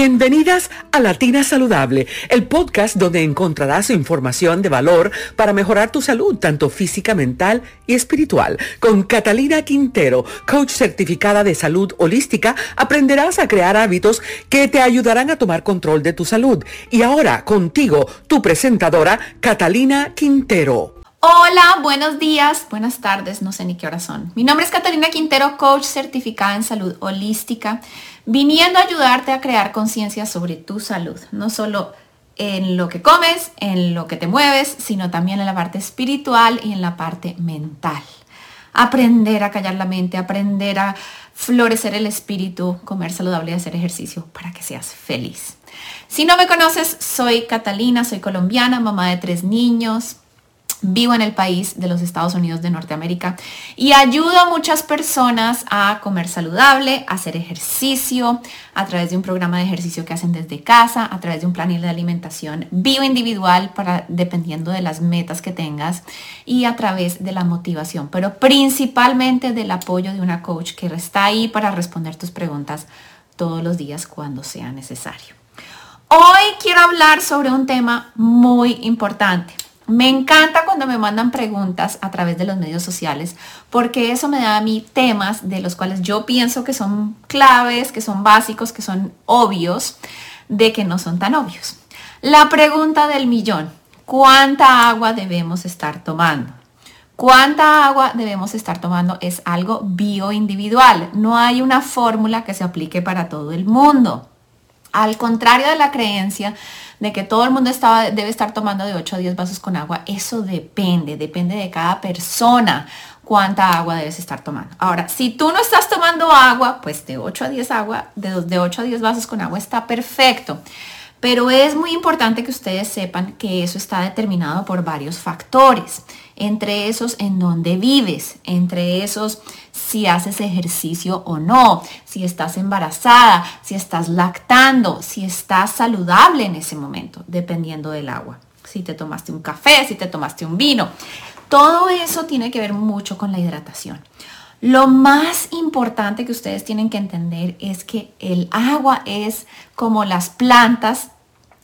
Bienvenidas a Latina Saludable, el podcast donde encontrarás información de valor para mejorar tu salud, tanto física, mental y espiritual. Con Catalina Quintero, coach certificada de salud holística, aprenderás a crear hábitos que te ayudarán a tomar control de tu salud. Y ahora contigo, tu presentadora, Catalina Quintero. Hola, buenos días, buenas tardes, no sé ni qué hora son. Mi nombre es Catalina Quintero, coach certificada en salud holística viniendo a ayudarte a crear conciencia sobre tu salud, no solo en lo que comes, en lo que te mueves, sino también en la parte espiritual y en la parte mental. Aprender a callar la mente, aprender a florecer el espíritu, comer saludable y hacer ejercicio para que seas feliz. Si no me conoces, soy Catalina, soy colombiana, mamá de tres niños, Vivo en el país de los Estados Unidos de Norteamérica y ayudo a muchas personas a comer saludable, a hacer ejercicio a través de un programa de ejercicio que hacen desde casa, a través de un plan de alimentación bioindividual para dependiendo de las metas que tengas y a través de la motivación, pero principalmente del apoyo de una coach que está ahí para responder tus preguntas todos los días cuando sea necesario. Hoy quiero hablar sobre un tema muy importante me encanta cuando me mandan preguntas a través de los medios sociales porque eso me da a mí temas de los cuales yo pienso que son claves, que son básicos, que son obvios, de que no son tan obvios. La pregunta del millón, ¿cuánta agua debemos estar tomando? ¿Cuánta agua debemos estar tomando? Es algo bioindividual. No hay una fórmula que se aplique para todo el mundo. Al contrario de la creencia de que todo el mundo debe estar tomando de 8 a 10 vasos con agua, eso depende, depende de cada persona cuánta agua debes estar tomando. Ahora, si tú no estás tomando agua, pues de 8 a 10 agua, de, de 8 a 10 vasos con agua está perfecto. Pero es muy importante que ustedes sepan que eso está determinado por varios factores, entre esos en dónde vives, entre esos si haces ejercicio o no, si estás embarazada, si estás lactando, si estás saludable en ese momento, dependiendo del agua. Si te tomaste un café, si te tomaste un vino. Todo eso tiene que ver mucho con la hidratación. Lo más importante que ustedes tienen que entender es que el agua es como las plantas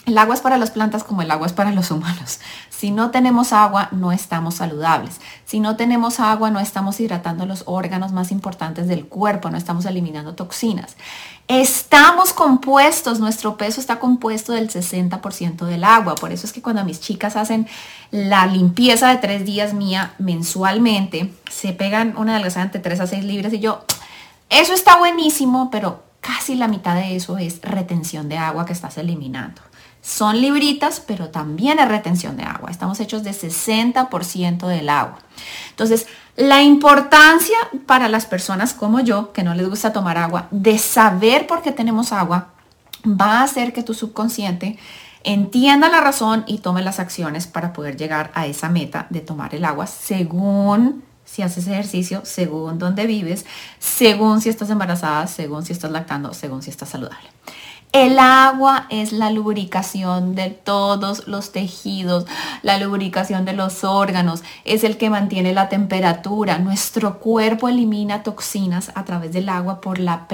el agua es para las plantas como el agua es para los humanos. Si no tenemos agua, no estamos saludables. Si no tenemos agua, no estamos hidratando los órganos más importantes del cuerpo, no estamos eliminando toxinas. Estamos compuestos, nuestro peso está compuesto del 60% del agua. Por eso es que cuando mis chicas hacen la limpieza de tres días mía mensualmente, se pegan una adelgazada entre 3 a 6 libras y yo, eso está buenísimo, pero casi la mitad de eso es retención de agua que estás eliminando. Son libritas, pero también es retención de agua. Estamos hechos de 60% del agua. Entonces, la importancia para las personas como yo, que no les gusta tomar agua, de saber por qué tenemos agua, va a hacer que tu subconsciente entienda la razón y tome las acciones para poder llegar a esa meta de tomar el agua según si haces ejercicio, según dónde vives, según si estás embarazada, según si estás lactando, según si estás saludable. El agua es la lubricación de todos los tejidos, la lubricación de los órganos, es el que mantiene la temperatura. Nuestro cuerpo elimina toxinas a través del agua por la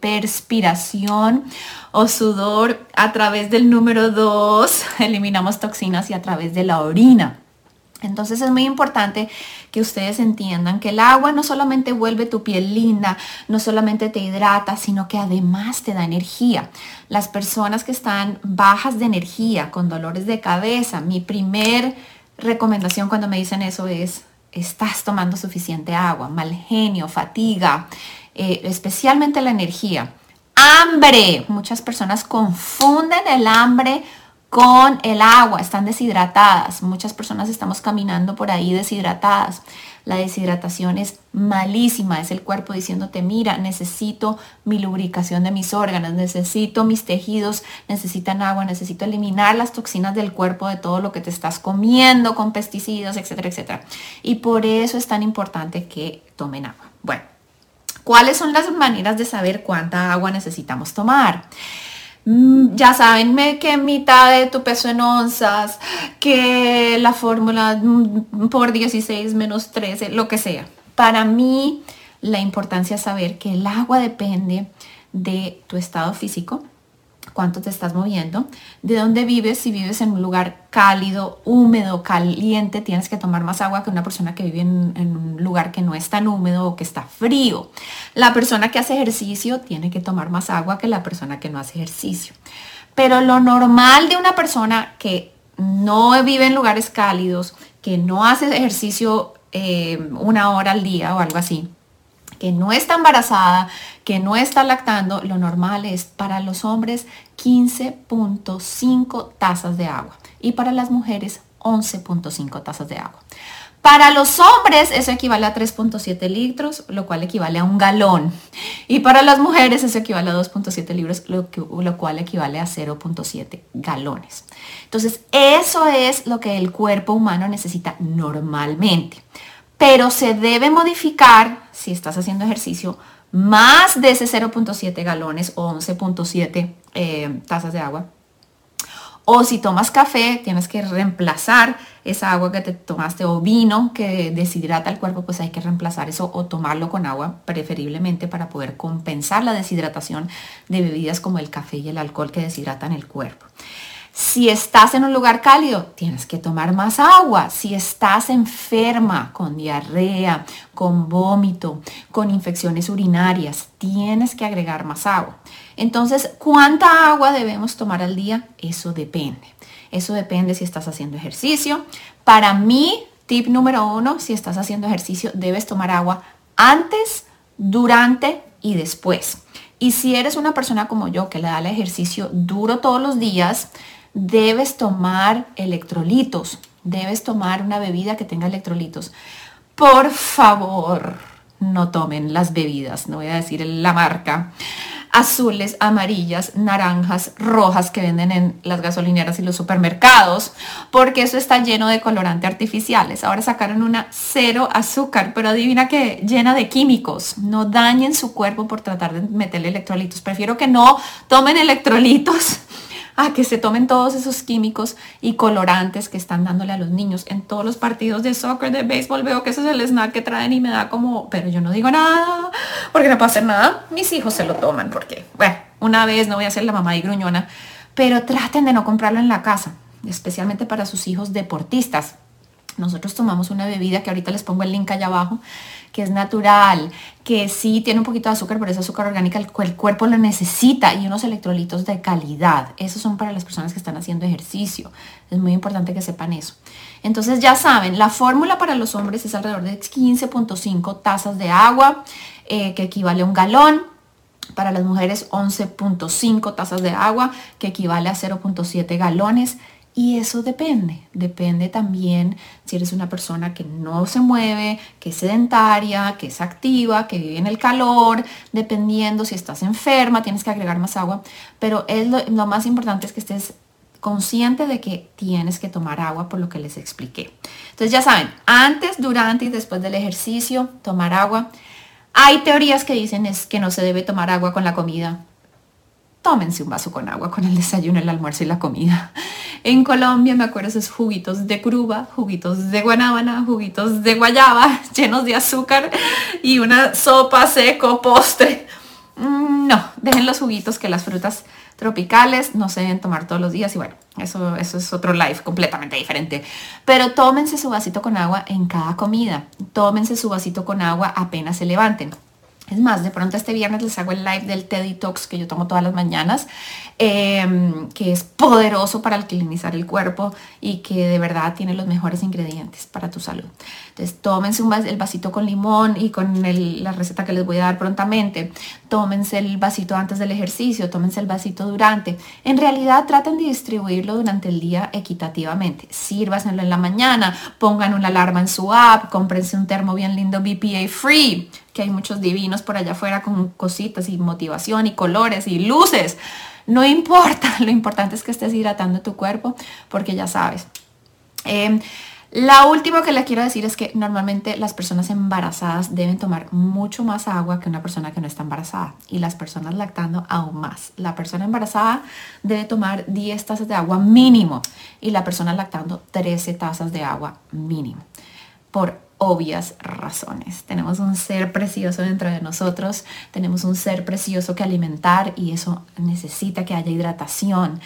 perspiración o sudor. A través del número 2 eliminamos toxinas y a través de la orina. Entonces es muy importante que ustedes entiendan que el agua no solamente vuelve tu piel linda, no solamente te hidrata, sino que además te da energía. Las personas que están bajas de energía, con dolores de cabeza, mi primer recomendación cuando me dicen eso es, estás tomando suficiente agua, mal genio, fatiga, eh, especialmente la energía. Hambre. Muchas personas confunden el hambre con el agua, están deshidratadas. Muchas personas estamos caminando por ahí deshidratadas. La deshidratación es malísima, es el cuerpo diciéndote, mira, necesito mi lubricación de mis órganos, necesito mis tejidos, necesitan agua, necesito eliminar las toxinas del cuerpo de todo lo que te estás comiendo con pesticidas, etcétera, etcétera. Y por eso es tan importante que tomen agua. Bueno, ¿cuáles son las maneras de saber cuánta agua necesitamos tomar? Mm, ya saben que mitad de tu peso en onzas, que la fórmula mm, por 16 menos 13, lo que sea. Para mí la importancia es saber que el agua depende de tu estado físico, cuánto te estás moviendo, de dónde vives, si vives en un lugar cálido, húmedo, caliente, tienes que tomar más agua que una persona que vive en, un lugar que no es tan húmedo o que está frío. La persona que hace ejercicio tiene que tomar más agua que la persona que no hace ejercicio. Pero lo normal de una persona que no vive en lugares cálidos, que no hace ejercicio eh, una hora al día o algo así, que no está embarazada, que no está lactando, lo normal es para los hombres 15.5 tazas de agua y para las mujeres 11.5 tazas de agua. Para los hombres eso equivale a 3.7 litros, lo cual equivale a un galón. Y para las mujeres eso equivale a 2.7 litros, lo, lo cual equivale a 0.7 galones. Entonces, eso es lo que el cuerpo humano necesita normalmente. Pero se debe modificar si estás haciendo ejercicio más de ese 0.7 galones o 11.7 eh, tazas de agua o si tomas café, tienes que reemplazar esa agua que te tomaste o vino que deshidrata el cuerpo, pues hay que reemplazar eso o tomarlo con agua preferiblemente para poder compensar la deshidratación de bebidas como el café y el alcohol que deshidratan el cuerpo. Si estás en un lugar cálido, tienes que tomar más agua. Si estás enferma con diarrea, con vómito, con infecciones urinarias, tienes que agregar más agua. Entonces, ¿cuánta agua debemos tomar al día? Eso depende. Eso depende si estás haciendo ejercicio. Para mí, tip número uno, si estás haciendo ejercicio, debes tomar agua antes, durante y después. Y si eres una persona como yo que le da el ejercicio duro todos los días, debes tomar electrolitos, debes tomar una bebida que tenga electrolitos. Por favor, no tomen las bebidas, no voy a decir la marca, azules, amarillas, naranjas, rojas que venden en las gasolineras y los supermercados, porque eso está lleno de colorante artificiales. Ahora sacaron una cero azúcar, pero adivina que llena de químicos. No dañen su cuerpo por tratar de meterle electrolitos. Prefiero que no tomen electrolitos a que se tomen todos esos químicos y colorantes que están dándole a los niños. En todos los partidos de soccer, de béisbol, veo que ese es el snack que traen y me da como, pero yo no digo nada, porque no puedo hacer nada. Mis hijos se lo toman, porque, bueno, una vez no voy a ser la mamá y gruñona, pero traten de no comprarlo en la casa, especialmente para sus hijos deportistas. Nosotros tomamos una bebida que ahorita les pongo el link allá abajo, que es natural, que sí tiene un poquito de azúcar, pero es azúcar orgánica, el, el, cuerpo lo necesita y unos electrolitos de calidad. Esos son para las personas que están haciendo ejercicio. Es muy importante que sepan eso. Entonces ya saben, la fórmula para los hombres es alrededor de 15.5 tazas de agua, eh, que equivale a un galón. Para las mujeres 11.5 tazas de agua, que equivale a 0.7 galones. Y eso depende, depende también si eres una persona que no se mueve, que es sedentaria, que es activa, que vive en el calor, dependiendo si estás enferma, tienes que agregar más agua, pero lo, lo más importante es que estés consciente de que tienes que tomar agua por lo que les expliqué. Entonces ya saben, antes, durante y después del ejercicio, tomar agua. Hay teorías que dicen es que no se debe tomar agua con la comida tómense un vaso con agua con el desayuno, el almuerzo y la comida. En Colombia me acuerdo esos juguitos de cruba, juguitos de guanábana, juguitos de guayaba llenos de azúcar y una sopa seco, postre. Mm, no, dejen los juguitos que las frutas tropicales no se deben tomar todos los días y bueno, eso, eso es otro life completamente diferente. Pero tómense su vasito con agua en cada comida. Tómense su vasito con agua apenas se levanten. Es más, de pronto este viernes les hago el live del TED Talks que yo tomo todas las mañanas, em, que es poderoso para alcalinizar el cuerpo y que de verdad tiene los mejores ingredientes para tu salud. Entonces, tómense el vasito con limón y con la receta que les voy a dar prontamente. Tómense el vasito antes del ejercicio, tómense el vasito durante. En realidad, traten de distribuirlo durante el día equitativamente. Sírvasenlo en la mañana, pongan una alarma en su app, cómprense un termo bien lindo BPA free que hay muchos divinos por allá afuera con cositas y motivación y colores y luces. No importa, lo importante es que estés hidratando tu cuerpo porque ya sabes. Eh, la última que le quiero decir es que normalmente las personas embarazadas deben tomar mucho más agua que una persona que no está embarazada y las personas lactando aún más. La persona embarazada debe tomar 10 tazas de agua mínimo y la persona lactando 13 tazas de agua mínimo por obvias razones. Tenemos un ser precioso dentro de nosotros, tenemos un ser precioso que alimentar y eso necesita que haya hidratación.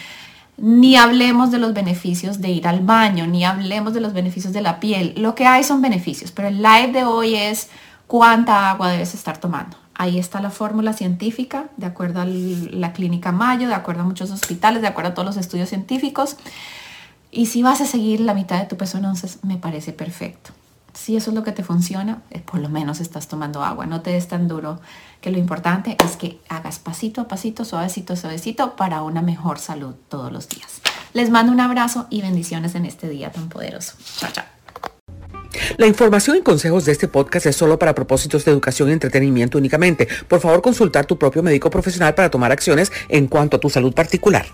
Ni hablemos de los beneficios de ir al baño, ni hablemos de los beneficios de la piel. Lo que hay son beneficios, pero el live de hoy es cuánta agua debes estar tomando. Ahí está la fórmula científica, de acuerdo a la clínica Mayo, de acuerdo a muchos hospitales, de acuerdo a todos los estudios científicos. Y si vas a seguir la mitad de tu peso, entonces me parece perfecto. Si eso es lo que te funciona, eh, por lo menos estás tomando agua. No te des tan duro, que lo importante es que hagas pasito a pasito, suavecito, suavecito, para una mejor salud todos los días. Les mando un abrazo y bendiciones en este día tan poderoso. Chao, chao. La información y consejos de este podcast es solo para propósitos de educación y entretenimiento únicamente. Por favor, consultar tu propio médico profesional para tomar acciones en cuanto a tu salud particular.